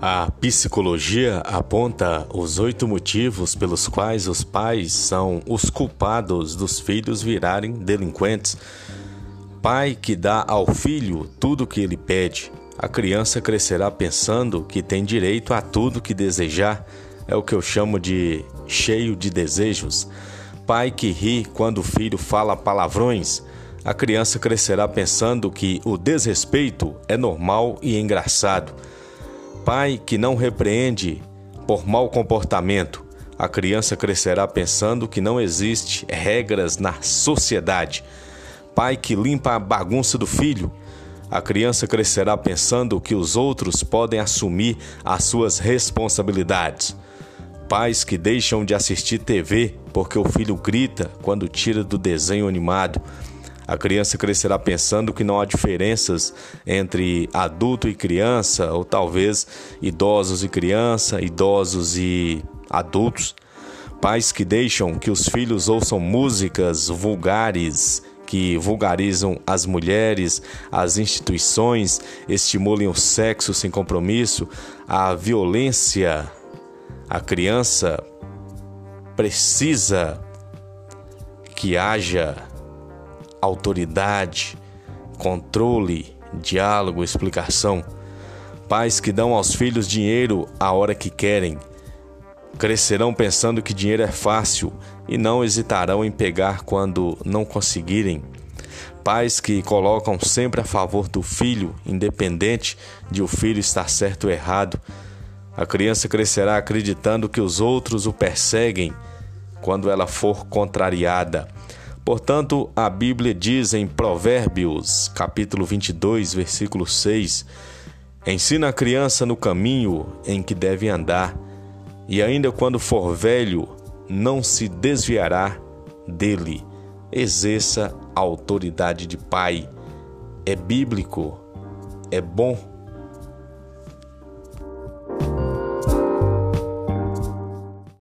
A psicologia aponta os oito motivos pelos quais os pais são os culpados dos filhos virarem delinquentes. Pai que dá ao filho tudo o que ele pede. A criança crescerá pensando que tem direito a tudo que desejar. É o que eu chamo de cheio de desejos. Pai que ri quando o filho fala palavrões. A criança crescerá pensando que o desrespeito é normal e engraçado pai que não repreende por mau comportamento, a criança crescerá pensando que não existe regras na sociedade. Pai que limpa a bagunça do filho, a criança crescerá pensando que os outros podem assumir as suas responsabilidades. Pais que deixam de assistir TV porque o filho grita quando tira do desenho animado. A criança crescerá pensando que não há diferenças entre adulto e criança, ou talvez idosos e criança, idosos e adultos. Pais que deixam que os filhos ouçam músicas vulgares que vulgarizam as mulheres, as instituições, estimulem o sexo sem compromisso, a violência. A criança precisa que haja autoridade, controle, diálogo, explicação. Pais que dão aos filhos dinheiro a hora que querem. Crescerão pensando que dinheiro é fácil e não hesitarão em pegar quando não conseguirem. Pais que colocam sempre a favor do filho, independente de o filho estar certo ou errado. A criança crescerá acreditando que os outros o perseguem quando ela for contrariada. Portanto, a Bíblia diz em Provérbios, capítulo 22, versículo 6: Ensina a criança no caminho em que deve andar, e ainda quando for velho, não se desviará dele. Exerça a autoridade de pai. É bíblico, é bom